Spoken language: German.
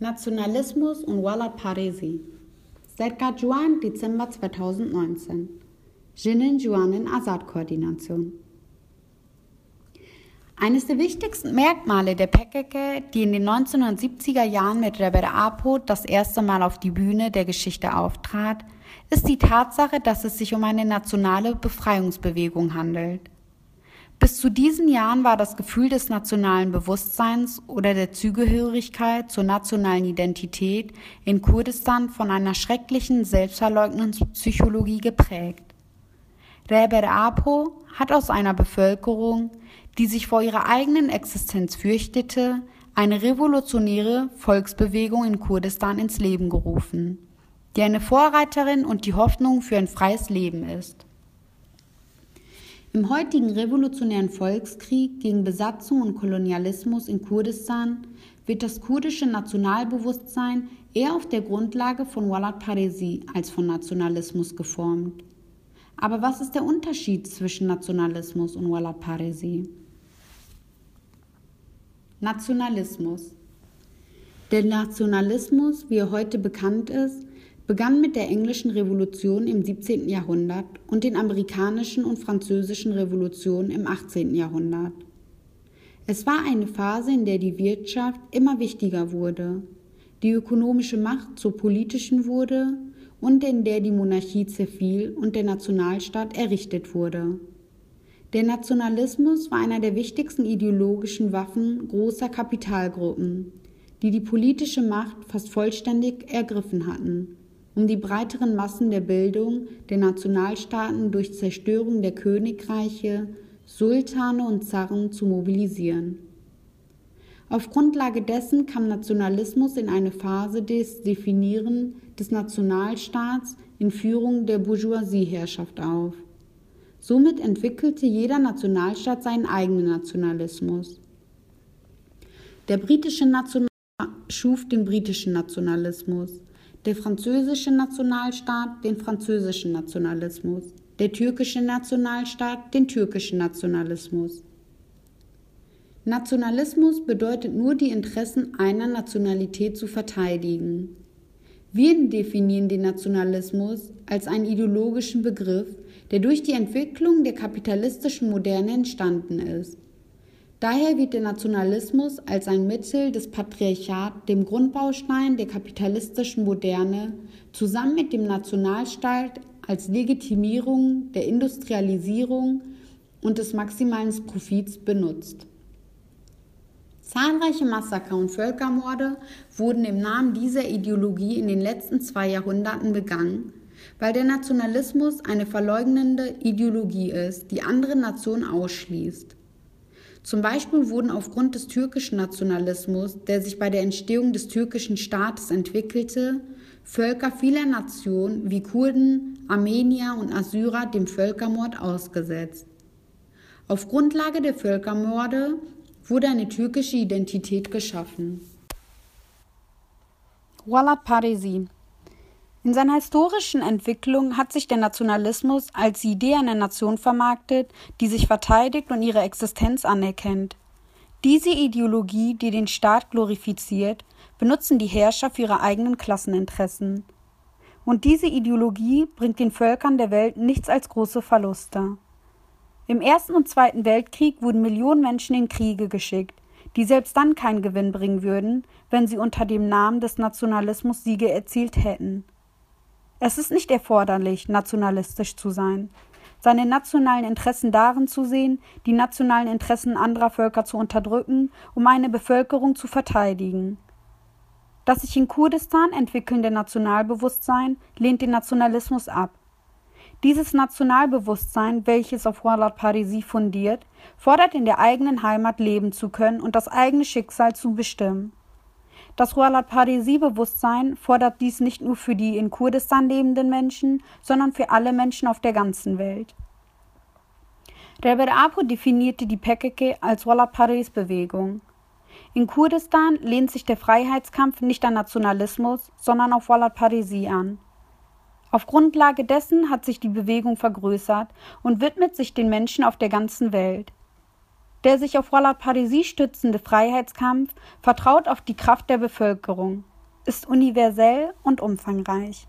Nationalismus und Walad Paresi. Serka Juan, Dezember 2019. Jinin Juanen Assad-Koordination. Eines der wichtigsten Merkmale der PKK, die in den 1970er Jahren mit Rebbe Apo das erste Mal auf die Bühne der Geschichte auftrat, ist die Tatsache, dass es sich um eine nationale Befreiungsbewegung handelt. Bis zu diesen Jahren war das Gefühl des nationalen Bewusstseins oder der Zugehörigkeit zur nationalen Identität in Kurdistan von einer schrecklichen Selbstverleugnungspsychologie geprägt. Reber Apo hat aus einer Bevölkerung, die sich vor ihrer eigenen Existenz fürchtete, eine revolutionäre Volksbewegung in Kurdistan ins Leben gerufen, die eine Vorreiterin und die Hoffnung für ein freies Leben ist. Im heutigen revolutionären Volkskrieg gegen Besatzung und Kolonialismus in Kurdistan wird das kurdische Nationalbewusstsein eher auf der Grundlage von Walad Paresi als von Nationalismus geformt. Aber was ist der Unterschied zwischen Nationalismus und Walad Paresi? Nationalismus. Der Nationalismus, wie er heute bekannt ist, begann mit der englischen Revolution im 17. Jahrhundert und den amerikanischen und französischen Revolutionen im 18. Jahrhundert. Es war eine Phase, in der die Wirtschaft immer wichtiger wurde, die ökonomische Macht zur politischen wurde und in der die Monarchie zerfiel und der Nationalstaat errichtet wurde. Der Nationalismus war einer der wichtigsten ideologischen Waffen großer Kapitalgruppen, die die politische Macht fast vollständig ergriffen hatten um die breiteren Massen der Bildung der Nationalstaaten durch Zerstörung der Königreiche, Sultane und Zarren zu mobilisieren. Auf Grundlage dessen kam Nationalismus in eine Phase des Definieren des Nationalstaats in Führung der Bourgeoisieherrschaft auf. Somit entwickelte jeder Nationalstaat seinen eigenen Nationalismus. Der britische Nationalstaat schuf den britischen Nationalismus der französische Nationalstaat den französischen Nationalismus, der türkische Nationalstaat den türkischen Nationalismus. Nationalismus bedeutet nur die Interessen einer Nationalität zu verteidigen. Wir definieren den Nationalismus als einen ideologischen Begriff, der durch die Entwicklung der kapitalistischen Moderne entstanden ist. Daher wird der Nationalismus als ein Mittel des Patriarchat, dem Grundbaustein der kapitalistischen Moderne, zusammen mit dem Nationalstaat als Legitimierung der Industrialisierung und des maximalen Profits benutzt. Zahlreiche Massaker und Völkermorde wurden im Namen dieser Ideologie in den letzten zwei Jahrhunderten begangen, weil der Nationalismus eine verleugnende Ideologie ist, die andere Nationen ausschließt. Zum Beispiel wurden aufgrund des türkischen Nationalismus, der sich bei der Entstehung des türkischen Staates entwickelte, Völker vieler Nationen wie Kurden, Armenier und Assyrer dem Völkermord ausgesetzt. Auf Grundlage der Völkermorde wurde eine türkische Identität geschaffen. Walad Parisi in seiner historischen Entwicklung hat sich der Nationalismus als Idee einer Nation vermarktet, die sich verteidigt und ihre Existenz anerkennt. Diese Ideologie, die den Staat glorifiziert, benutzen die Herrscher für ihre eigenen Klasseninteressen. Und diese Ideologie bringt den Völkern der Welt nichts als große Verluste. Im Ersten und Zweiten Weltkrieg wurden Millionen Menschen in Kriege geschickt, die selbst dann keinen Gewinn bringen würden, wenn sie unter dem Namen des Nationalismus Siege erzielt hätten. Es ist nicht erforderlich, nationalistisch zu sein, seine nationalen Interessen darin zu sehen, die nationalen Interessen anderer Völker zu unterdrücken, um eine Bevölkerung zu verteidigen. Das sich in Kurdistan entwickelnde Nationalbewusstsein lehnt den Nationalismus ab. Dieses Nationalbewusstsein, welches auf Walad Parisi fundiert, fordert in der eigenen Heimat leben zu können und das eigene Schicksal zu bestimmen. Das Rualat-Parisi-Bewusstsein fordert dies nicht nur für die in Kurdistan lebenden Menschen, sondern für alle Menschen auf der ganzen Welt. Rebbe Apo definierte die PKK als Walad Paris-Bewegung. In Kurdistan lehnt sich der Freiheitskampf nicht an Nationalismus, sondern auf Walad Parisi an. Auf Grundlage dessen hat sich die Bewegung vergrößert und widmet sich den Menschen auf der ganzen Welt. Der sich auf Walad Parisi stützende Freiheitskampf vertraut auf die Kraft der Bevölkerung. ist universell und umfangreich.